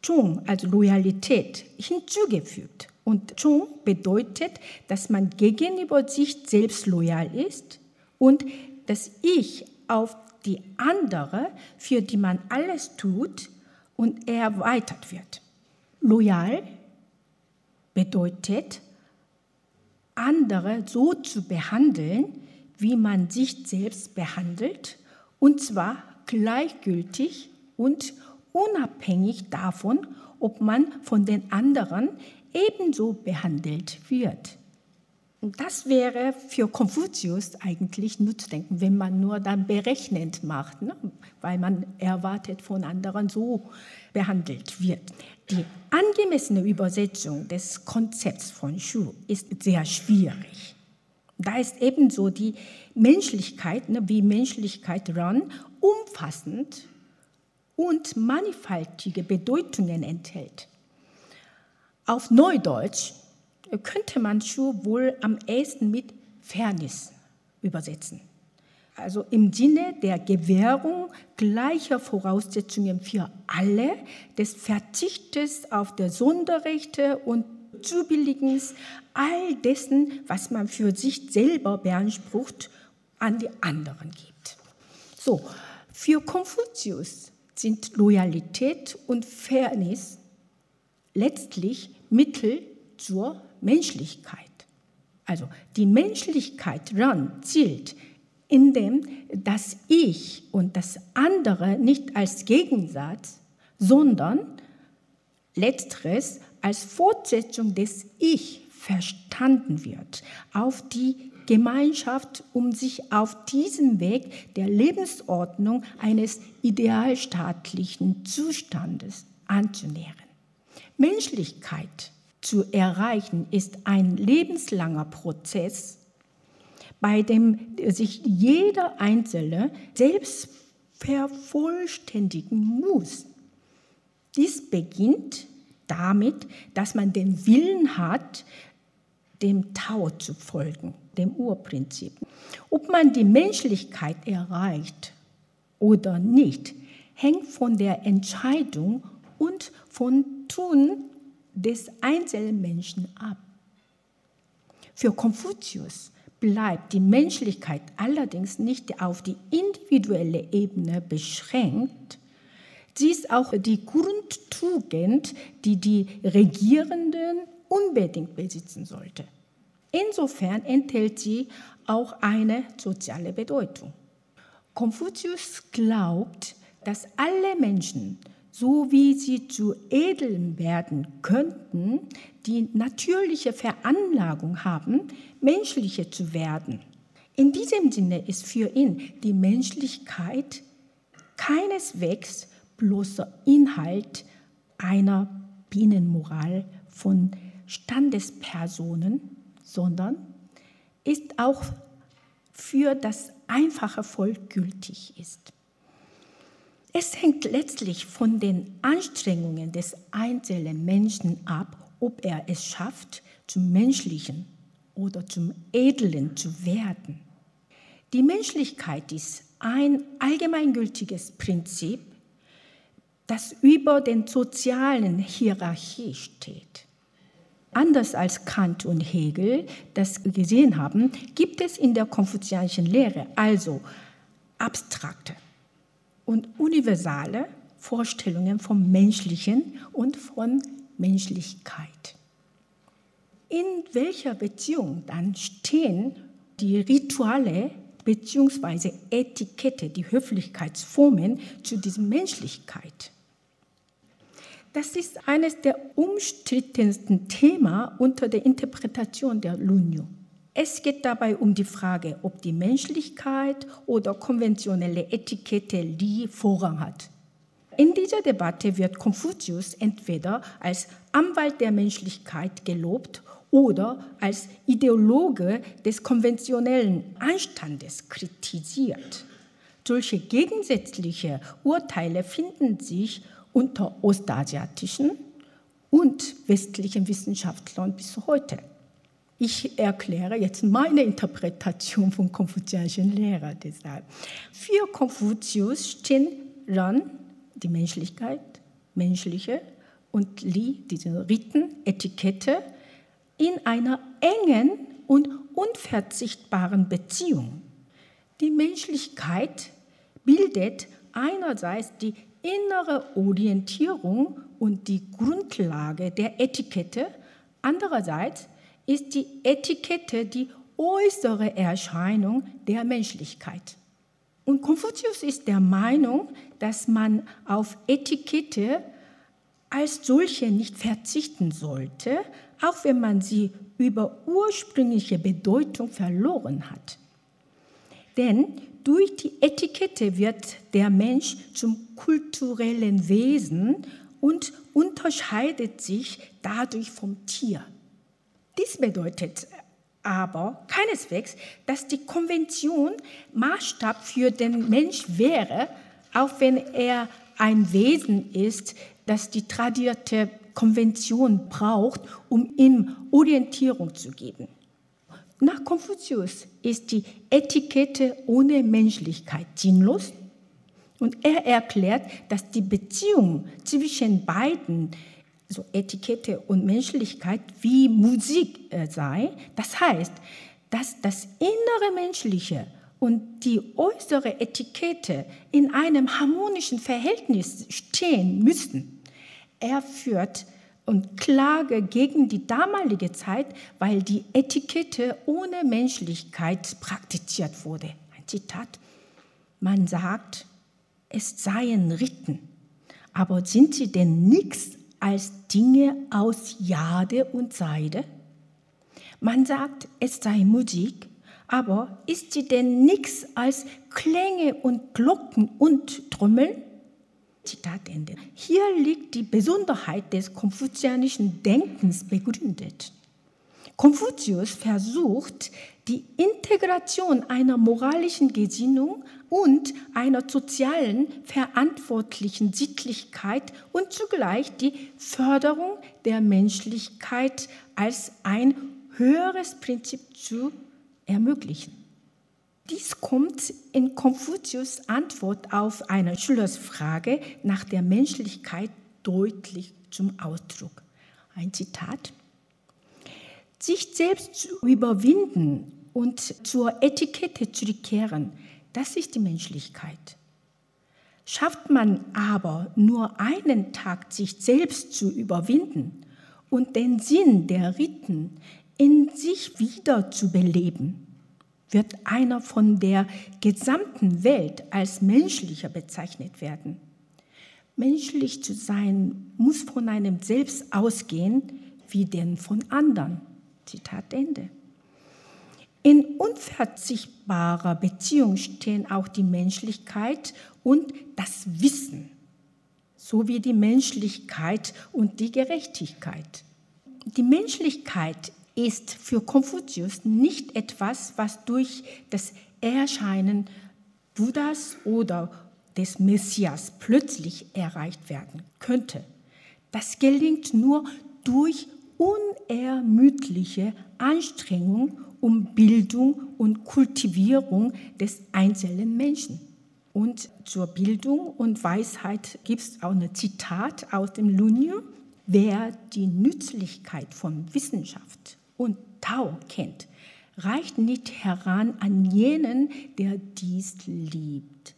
Chung, also Loyalität, hinzugefügt. Und Chung bedeutet, dass man gegenüber sich selbst loyal ist und das Ich auf die andere, für die man alles tut und erweitert wird. Loyal bedeutet, andere so zu behandeln, wie man sich selbst behandelt, und zwar gleichgültig und unabhängig davon, ob man von den anderen ebenso behandelt wird. Das wäre für Konfuzius eigentlich Nutzdenken, wenn man nur dann berechnend macht, ne? weil man erwartet von anderen so behandelt wird. Die angemessene Übersetzung des Konzepts von Shu ist sehr schwierig. Da ist ebenso die Menschlichkeit, ne, wie Menschlichkeit ran, umfassend und mannigfaltige Bedeutungen enthält. Auf Neudeutsch könnte man Schuh wohl am ehesten mit Fairness übersetzen. Also im Sinne der Gewährung gleicher Voraussetzungen für alle, des Verzichtes auf der Sonderrechte und Zubilligens all dessen, was man für sich selber beansprucht, an die anderen gibt. So, für Konfuzius sind Loyalität und Fairness letztlich Mittel zur Menschlichkeit. Also die Menschlichkeit ran zielt, indem das Ich und das andere nicht als Gegensatz, sondern letzteres als Fortsetzung des Ich verstanden wird, auf die Gemeinschaft, um sich auf diesem Weg der Lebensordnung eines idealstaatlichen Zustandes anzunähern. Menschlichkeit zu erreichen, ist ein lebenslanger Prozess, bei dem sich jeder Einzelne selbst vervollständigen muss. Dies beginnt damit, dass man den Willen hat, dem Tao zu folgen, dem Urprinzip. Ob man die Menschlichkeit erreicht oder nicht, hängt von der Entscheidung und von Tun des Einzelmenschen ab. Für Konfuzius bleibt die Menschlichkeit allerdings nicht auf die individuelle Ebene beschränkt. Sie ist auch die Grundtugend, die die Regierenden unbedingt besitzen sollte. Insofern enthält sie auch eine soziale Bedeutung. Konfuzius glaubt, dass alle Menschen so wie sie zu Edeln werden könnten, die natürliche Veranlagung haben, menschliche zu werden. In diesem Sinne ist für ihn die Menschlichkeit keineswegs bloßer Inhalt einer Binnenmoral von Standespersonen, sondern ist auch für das einfache Volk gültig ist. Es hängt letztlich von den Anstrengungen des einzelnen Menschen ab, ob er es schafft, zum Menschlichen oder zum Edlen zu werden. Die Menschlichkeit ist ein allgemeingültiges Prinzip, das über den sozialen Hierarchie steht. Anders als Kant und Hegel das gesehen haben, gibt es in der konfuzianischen Lehre also abstrakte und universale Vorstellungen vom Menschlichen und von Menschlichkeit. In welcher Beziehung dann stehen die Rituale bzw. Etikette, die Höflichkeitsformen zu dieser Menschlichkeit? Das ist eines der umstrittensten Themen unter der Interpretation der Lunyu. Es geht dabei um die Frage, ob die Menschlichkeit oder konventionelle Etikette Li Vorrang hat. In dieser Debatte wird Konfuzius entweder als Anwalt der Menschlichkeit gelobt oder als Ideologe des konventionellen Anstandes kritisiert. Solche gegensätzliche Urteile finden sich unter ostasiatischen und westlichen Wissenschaftlern bis heute. Ich erkläre jetzt meine Interpretation von konfuzianischen Lehrer deshalb. Für Konfuzius stehen Ran, die Menschlichkeit, menschliche, und Li, diese Riten, Etikette, in einer engen und unverzichtbaren Beziehung. Die Menschlichkeit bildet einerseits die innere Orientierung und die Grundlage der Etikette, andererseits ist die Etikette die äußere Erscheinung der Menschlichkeit. Und Konfuzius ist der Meinung, dass man auf Etikette als solche nicht verzichten sollte, auch wenn man sie über ursprüngliche Bedeutung verloren hat. Denn durch die Etikette wird der Mensch zum kulturellen Wesen und unterscheidet sich dadurch vom Tier. Dies bedeutet aber keineswegs, dass die Konvention Maßstab für den Mensch wäre, auch wenn er ein Wesen ist, das die tradierte Konvention braucht, um ihm Orientierung zu geben. Nach Konfuzius ist die Etikette ohne Menschlichkeit sinnlos und er erklärt, dass die Beziehung zwischen beiden, so Etikette und Menschlichkeit, wie Musik äh, sei. Das heißt, dass das innere Menschliche und die äußere Etikette in einem harmonischen Verhältnis stehen müssen. Er führt und klage gegen die damalige Zeit, weil die Etikette ohne Menschlichkeit praktiziert wurde. Ein Zitat. Man sagt, es seien Riten, aber sind sie denn nichts als Dinge aus Jade und Seide? Man sagt, es sei Musik, aber ist sie denn nichts als Klänge und Glocken und Trommeln? Zitat Ende. Hier liegt die Besonderheit des konfuzianischen Denkens begründet. Konfuzius versucht, die Integration einer moralischen Gesinnung und einer sozialen, verantwortlichen Sittlichkeit und zugleich die Förderung der Menschlichkeit als ein höheres Prinzip zu ermöglichen. Dies kommt in Konfuzius Antwort auf eine Schülersfrage nach der Menschlichkeit deutlich zum Ausdruck. Ein Zitat. Sich selbst zu überwinden und zur Etikette zurückkehren, das ist die Menschlichkeit. Schafft man aber nur einen Tag, sich selbst zu überwinden und den Sinn der Riten in sich wieder zu beleben, wird einer von der gesamten Welt als menschlicher bezeichnet werden. Menschlich zu sein muss von einem selbst ausgehen, wie denn von anderen. Zitat Ende. In unverzichtbarer Beziehung stehen auch die Menschlichkeit und das Wissen sowie die Menschlichkeit und die Gerechtigkeit. Die Menschlichkeit ist für Konfuzius nicht etwas, was durch das Erscheinen Buddhas oder des Messias plötzlich erreicht werden könnte. Das gelingt nur durch unermüdliche Anstrengung um Bildung und Kultivierung des einzelnen Menschen. Und zur Bildung und Weisheit gibt es auch ein Zitat aus dem Lunyu. Wer die Nützlichkeit von Wissenschaft und Tao kennt, reicht nicht heran an jenen, der dies liebt.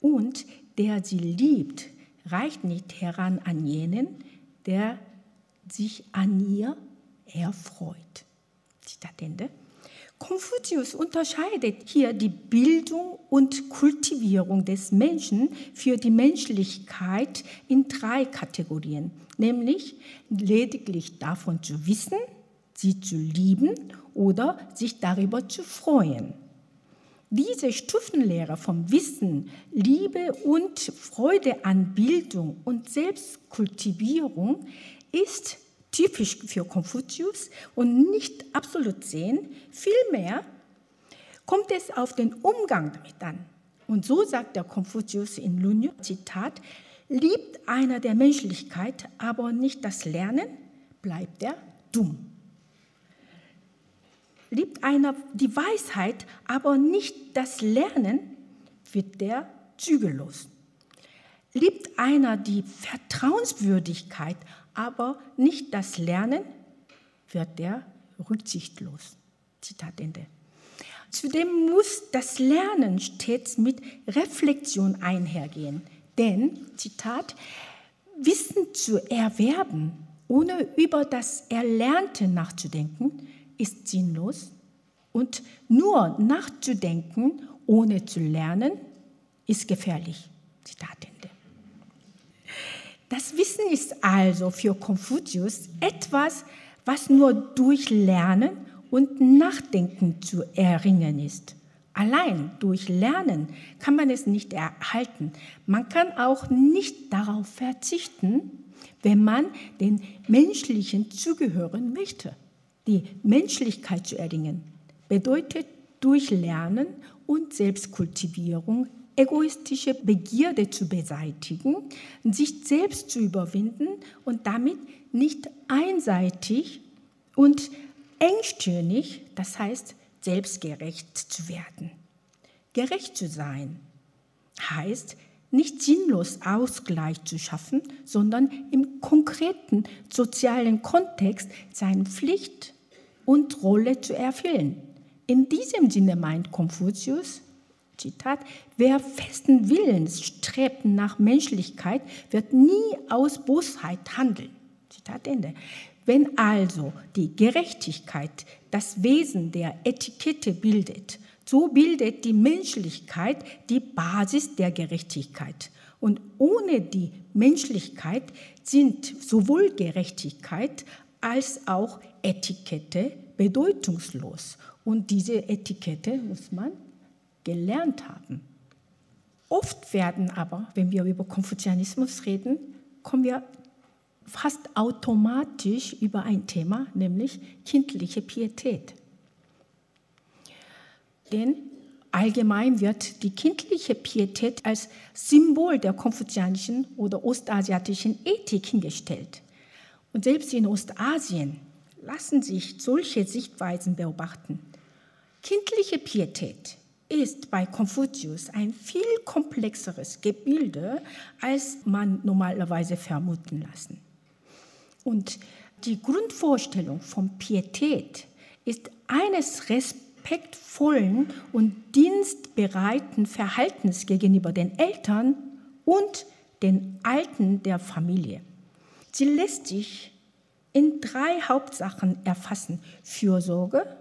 Und der sie liebt, reicht nicht heran an jenen, der sich an ihr erfreut. Zitat Ende. Konfuzius unterscheidet hier die Bildung und Kultivierung des Menschen für die Menschlichkeit in drei Kategorien, nämlich lediglich davon zu wissen, sie zu lieben oder sich darüber zu freuen. Diese Stufenlehre vom Wissen, Liebe und Freude an Bildung und Selbstkultivierung ist typisch für Konfuzius und nicht absolut sehen. Vielmehr kommt es auf den Umgang damit an. Und so sagt der Konfuzius in Lunyu, Zitat, liebt einer der Menschlichkeit, aber nicht das Lernen, bleibt er dumm. Liebt einer die Weisheit, aber nicht das Lernen, wird der zügellos. Liebt einer die Vertrauenswürdigkeit, aber nicht das Lernen, wird der rücksichtslos. Zitat Ende. Zudem muss das Lernen stets mit Reflexion einhergehen. Denn, Zitat, Wissen zu erwerben, ohne über das Erlernte nachzudenken, ist sinnlos. Und nur nachzudenken, ohne zu lernen ist gefährlich. Zitat Ende. Das Wissen ist also für Konfuzius etwas, was nur durch Lernen und Nachdenken zu erringen ist. Allein durch Lernen kann man es nicht erhalten. Man kann auch nicht darauf verzichten, wenn man den Menschlichen zugehören möchte. Die Menschlichkeit zu erringen bedeutet durch Lernen und Selbstkultivierung egoistische Begierde zu beseitigen, sich selbst zu überwinden und damit nicht einseitig und engstirnig, das heißt selbstgerecht zu werden. Gerecht zu sein heißt, nicht sinnlos Ausgleich zu schaffen, sondern im konkreten sozialen Kontext seine Pflicht und Rolle zu erfüllen. In diesem Sinne meint Konfuzius, Zitat, wer festen Willens strebt nach Menschlichkeit, wird nie aus Bosheit handeln. Zitat Ende. Wenn also die Gerechtigkeit das Wesen der Etikette bildet, so bildet die Menschlichkeit die Basis der Gerechtigkeit. Und ohne die Menschlichkeit sind sowohl Gerechtigkeit als auch Etikette bedeutungslos. Und diese Etikette muss man gelernt haben. Oft werden aber, wenn wir über Konfuzianismus reden, kommen wir fast automatisch über ein Thema, nämlich kindliche Pietät. Denn allgemein wird die kindliche Pietät als Symbol der konfuzianischen oder ostasiatischen Ethik hingestellt. Und selbst in Ostasien lassen sich solche Sichtweisen beobachten. Kindliche Pietät ist bei Konfuzius ein viel komplexeres Gebilde, als man normalerweise vermuten lassen. Und die Grundvorstellung von Pietät ist eines respektvollen und dienstbereiten Verhaltens gegenüber den Eltern und den Alten der Familie. Sie lässt sich in drei Hauptsachen erfassen. Fürsorge,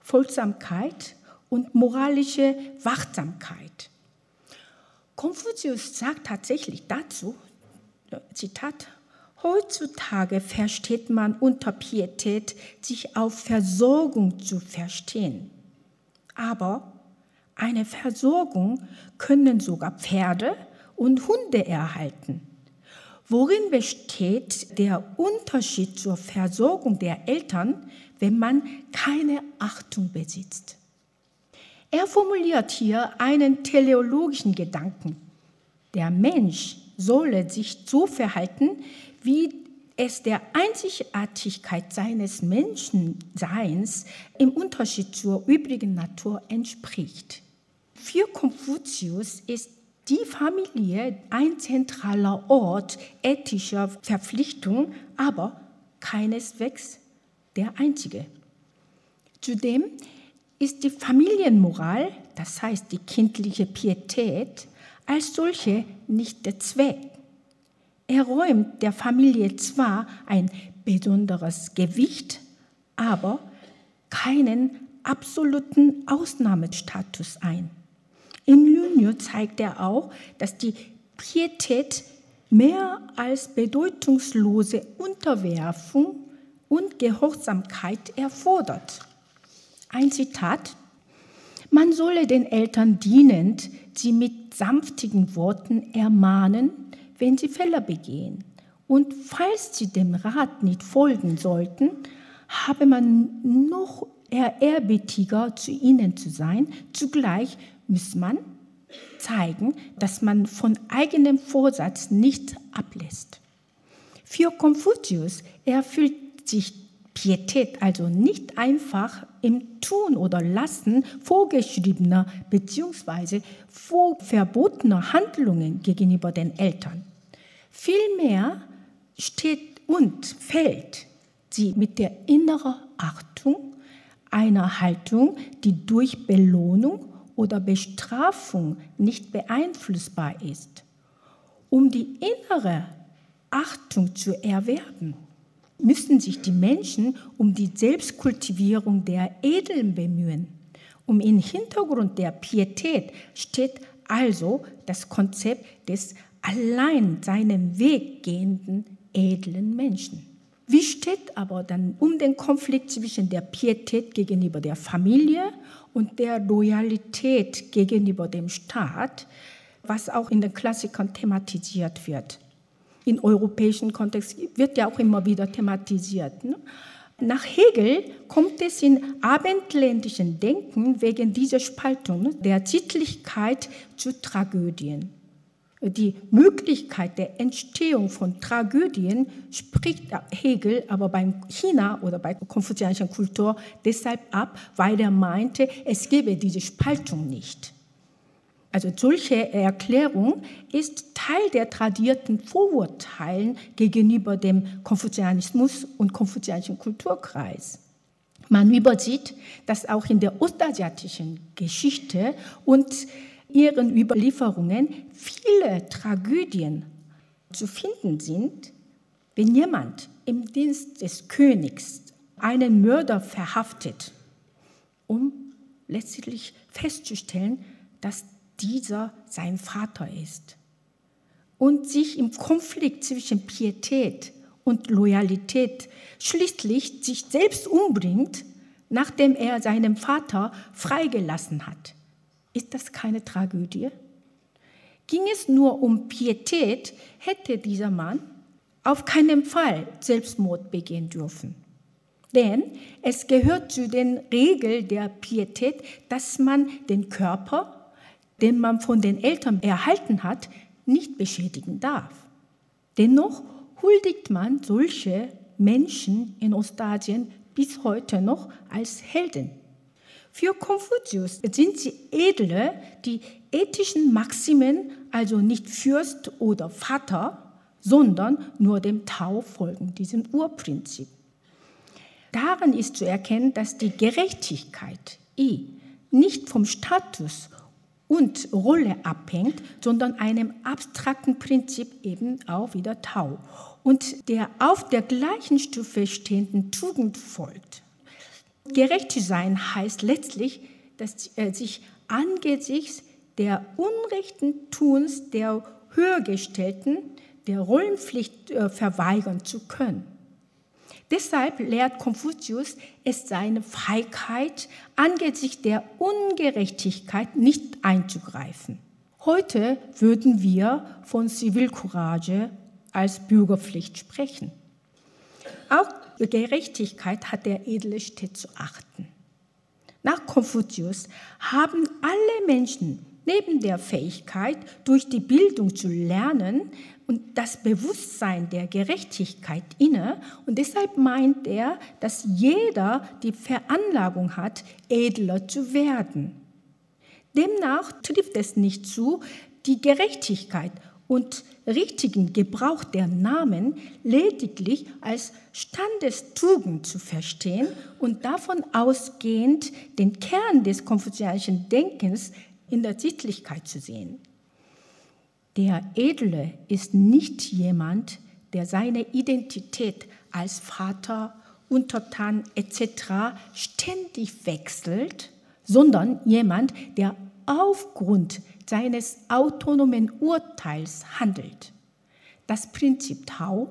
Folgsamkeit und moralische Wachsamkeit. Konfuzius sagt tatsächlich dazu, Zitat, Heutzutage versteht man unter Pietät, sich auf Versorgung zu verstehen. Aber eine Versorgung können sogar Pferde und Hunde erhalten. Worin besteht der Unterschied zur Versorgung der Eltern, wenn man keine Achtung besitzt? Er formuliert hier einen teleologischen Gedanken. Der Mensch solle sich so verhalten, wie es der Einzigartigkeit seines Menschenseins im Unterschied zur übrigen Natur entspricht. Für Konfuzius ist die Familie ein zentraler Ort ethischer Verpflichtung, aber keineswegs der einzige. Zudem ist die Familienmoral, das heißt die kindliche Pietät, als solche nicht der Zweck. Er räumt der Familie zwar ein besonderes Gewicht, aber keinen absoluten Ausnahmestatus ein. Im Lunio zeigt er auch, dass die Pietät mehr als bedeutungslose Unterwerfung und Gehorsamkeit erfordert. Ein Zitat. Man solle den Eltern dienend sie mit sanftigen Worten ermahnen, wenn sie Fehler begehen. Und falls sie dem Rat nicht folgen sollten, habe man noch ehrerbietiger zu ihnen zu sein. Zugleich muss man zeigen, dass man von eigenem Vorsatz nicht ablässt. Für Konfuzius erfüllt sich Pietät also nicht einfach im Tun oder Lassen vorgeschriebener bzw. verbotener Handlungen gegenüber den Eltern. Vielmehr steht und fällt sie mit der inneren Achtung einer Haltung, die durch Belohnung oder Bestrafung nicht beeinflussbar ist. Um die innere Achtung zu erwerben, müssen sich die Menschen um die Selbstkultivierung der Edeln bemühen. Und im Hintergrund der Pietät steht also das Konzept des allein seinen Weg gehenden edlen Menschen. Wie steht aber dann um den Konflikt zwischen der Pietät gegenüber der Familie und der Loyalität gegenüber dem Staat, was auch in den Klassikern thematisiert wird? Im europäischen Kontext wird ja auch immer wieder thematisiert. Ne? Nach Hegel kommt es in abendländischen Denken wegen dieser Spaltung der Sittlichkeit zu Tragödien. Die Möglichkeit der Entstehung von Tragödien spricht Hegel aber beim China oder bei der konfuzianischen Kultur deshalb ab, weil er meinte, es gebe diese Spaltung nicht. Also solche Erklärung ist Teil der tradierten Vorurteilen gegenüber dem Konfuzianismus und konfuzianischen Kulturkreis. Man übersieht, dass auch in der ostasiatischen Geschichte und ihren Überlieferungen viele Tragödien zu finden sind, wenn jemand im Dienst des Königs einen Mörder verhaftet, um letztlich festzustellen, dass dieser sein Vater ist und sich im Konflikt zwischen Pietät und Loyalität schließlich sich selbst umbringt, nachdem er seinen Vater freigelassen hat. Ist das keine Tragödie? Ging es nur um Pietät, hätte dieser Mann auf keinen Fall Selbstmord begehen dürfen. Denn es gehört zu den Regeln der Pietät, dass man den Körper, den man von den Eltern erhalten hat, nicht beschädigen darf. Dennoch huldigt man solche Menschen in Ostasien bis heute noch als Helden. Für Konfuzius sind sie edle, die ethischen Maximen, also nicht Fürst oder Vater, sondern nur dem Tao folgen, diesem Urprinzip. Daran ist zu erkennen, dass die Gerechtigkeit I nicht vom Status und Rolle abhängt, sondern einem abstrakten Prinzip eben auch wieder Tao und der auf der gleichen Stufe stehenden Tugend folgt. Gerecht zu sein heißt letztlich, dass er sich angesichts der unrechten Tuns der Höhergestellten der Rollenpflicht äh, verweigern zu können. Deshalb lehrt Konfuzius, es seine Feigheit angesichts der Ungerechtigkeit nicht einzugreifen. Heute würden wir von Zivilcourage als Bürgerpflicht sprechen. Auch Gerechtigkeit hat der edle Städt zu achten. Nach Konfuzius haben alle Menschen neben der Fähigkeit, durch die Bildung zu lernen und das Bewusstsein der Gerechtigkeit inne. Und deshalb meint er, dass jeder die Veranlagung hat, edler zu werden. Demnach trifft es nicht zu, die Gerechtigkeit und richtigen Gebrauch der Namen lediglich als Standestugend zu verstehen und davon ausgehend den Kern des konfuzianischen Denkens in der Sittlichkeit zu sehen. Der Edle ist nicht jemand, der seine Identität als Vater, Untertan etc. ständig wechselt, sondern jemand, der aufgrund seines autonomen Urteils handelt. Das Prinzip Tau,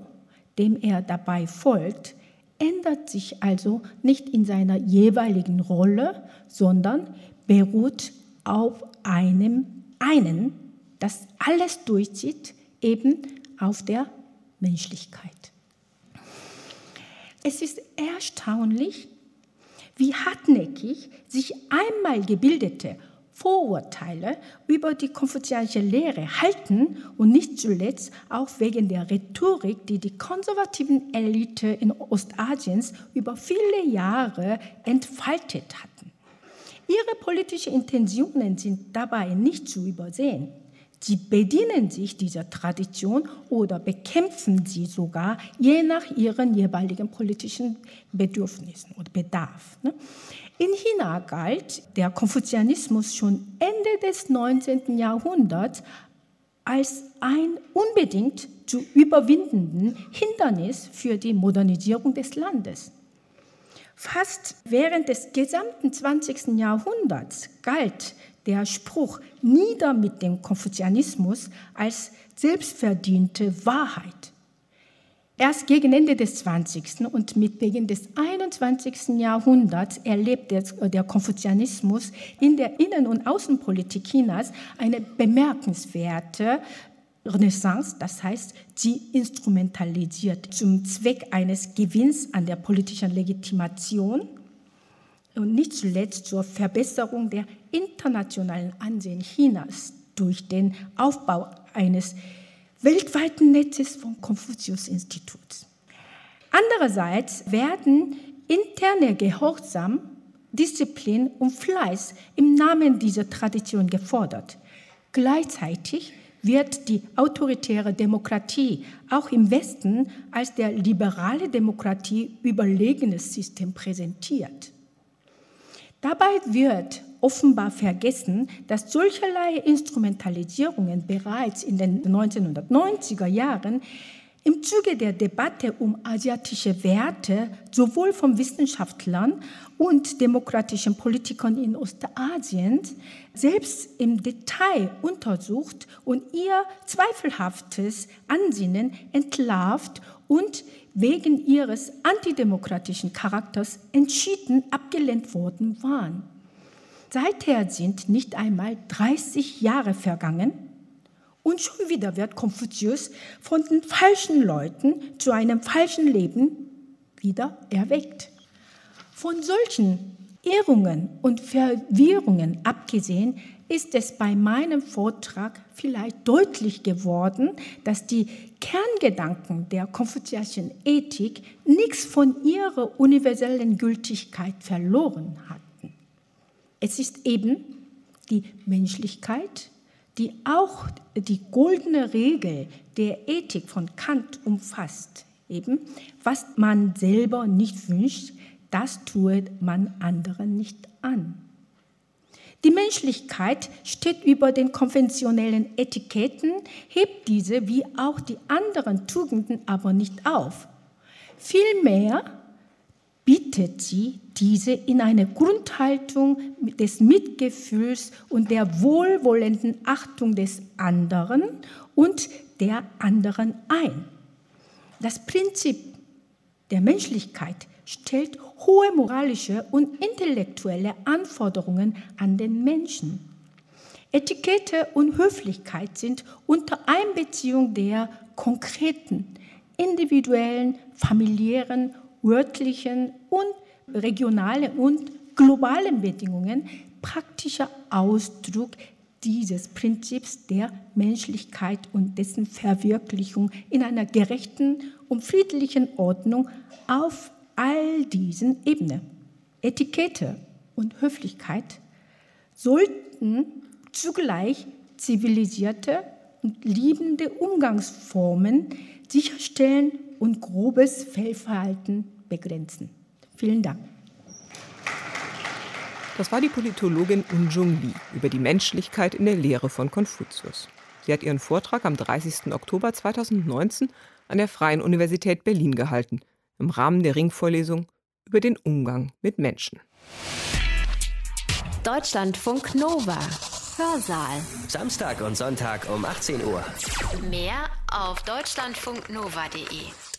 dem er dabei folgt, ändert sich also nicht in seiner jeweiligen Rolle, sondern beruht auf einem einen, das alles durchzieht, eben auf der Menschlichkeit. Es ist erstaunlich, wie hartnäckig sich einmal gebildete Vorurteile über die konfuzianische Lehre halten und nicht zuletzt auch wegen der Rhetorik, die die konservativen Elite in Ostasiens über viele Jahre entfaltet hatten. Ihre politischen Intentionen sind dabei nicht zu übersehen. Sie bedienen sich dieser Tradition oder bekämpfen sie sogar je nach ihren jeweiligen politischen Bedürfnissen oder Bedarf. Ne? In China galt der Konfuzianismus schon Ende des 19. Jahrhunderts als ein unbedingt zu überwindenden Hindernis für die Modernisierung des Landes. Fast während des gesamten 20. Jahrhunderts galt der Spruch nieder mit dem Konfuzianismus als selbstverdiente Wahrheit. Erst gegen Ende des 20. und mit Beginn des 21. Jahrhunderts erlebt der Konfuzianismus in der Innen- und Außenpolitik Chinas eine bemerkenswerte Renaissance, das heißt, sie instrumentalisiert zum Zweck eines Gewinns an der politischen Legitimation und nicht zuletzt zur Verbesserung der internationalen Ansehen Chinas durch den Aufbau eines weltweiten Netzes von Konfuzius-Instituts. Andererseits werden interne Gehorsam, Disziplin und Fleiß im Namen dieser Tradition gefordert. Gleichzeitig wird die autoritäre Demokratie auch im Westen als der liberale Demokratie überlegenes System präsentiert. Dabei wird offenbar vergessen, dass solcherlei Instrumentalisierungen bereits in den 1990er Jahren im Zuge der Debatte um asiatische Werte sowohl von Wissenschaftlern und demokratischen Politikern in Ostasien selbst im Detail untersucht und ihr zweifelhaftes Ansinnen entlarvt und wegen ihres antidemokratischen Charakters entschieden abgelehnt worden waren. Seither sind nicht einmal 30 Jahre vergangen und schon wieder wird Konfuzius von den falschen Leuten zu einem falschen Leben wieder erweckt. Von solchen Irrungen und Verwirrungen abgesehen, ist es bei meinem Vortrag vielleicht deutlich geworden, dass die Kerngedanken der konfuzianischen Ethik nichts von ihrer universellen Gültigkeit verloren hatten. Es ist eben die Menschlichkeit, die auch die goldene Regel der Ethik von Kant umfasst. Eben, was man selber nicht wünscht, das tue man anderen nicht an. Die Menschlichkeit steht über den konventionellen Etiketten, hebt diese wie auch die anderen Tugenden aber nicht auf. Vielmehr bittet sie diese in eine Grundhaltung des Mitgefühls und der wohlwollenden Achtung des anderen und der anderen ein. Das Prinzip der Menschlichkeit stellt hohe moralische und intellektuelle Anforderungen an den Menschen. Etikette und Höflichkeit sind unter Einbeziehung der konkreten, individuellen, familiären örtlichen und regionalen und globalen Bedingungen praktischer Ausdruck dieses Prinzips der Menschlichkeit und dessen Verwirklichung in einer gerechten und friedlichen Ordnung auf all diesen Ebenen. Etikette und Höflichkeit sollten zugleich zivilisierte und liebende Umgangsformen sicherstellen und grobes Fehlverhalten begrenzen. Vielen Dank. Das war die Politologin Unjung Lee über die Menschlichkeit in der Lehre von Konfuzius. Sie hat ihren Vortrag am 30. Oktober 2019 an der Freien Universität Berlin gehalten, im Rahmen der Ringvorlesung über den Umgang mit Menschen. Deutschlandfunk Nova. Hörsaal. Samstag und Sonntag um 18 Uhr. Mehr auf deutschlandfunknova.de.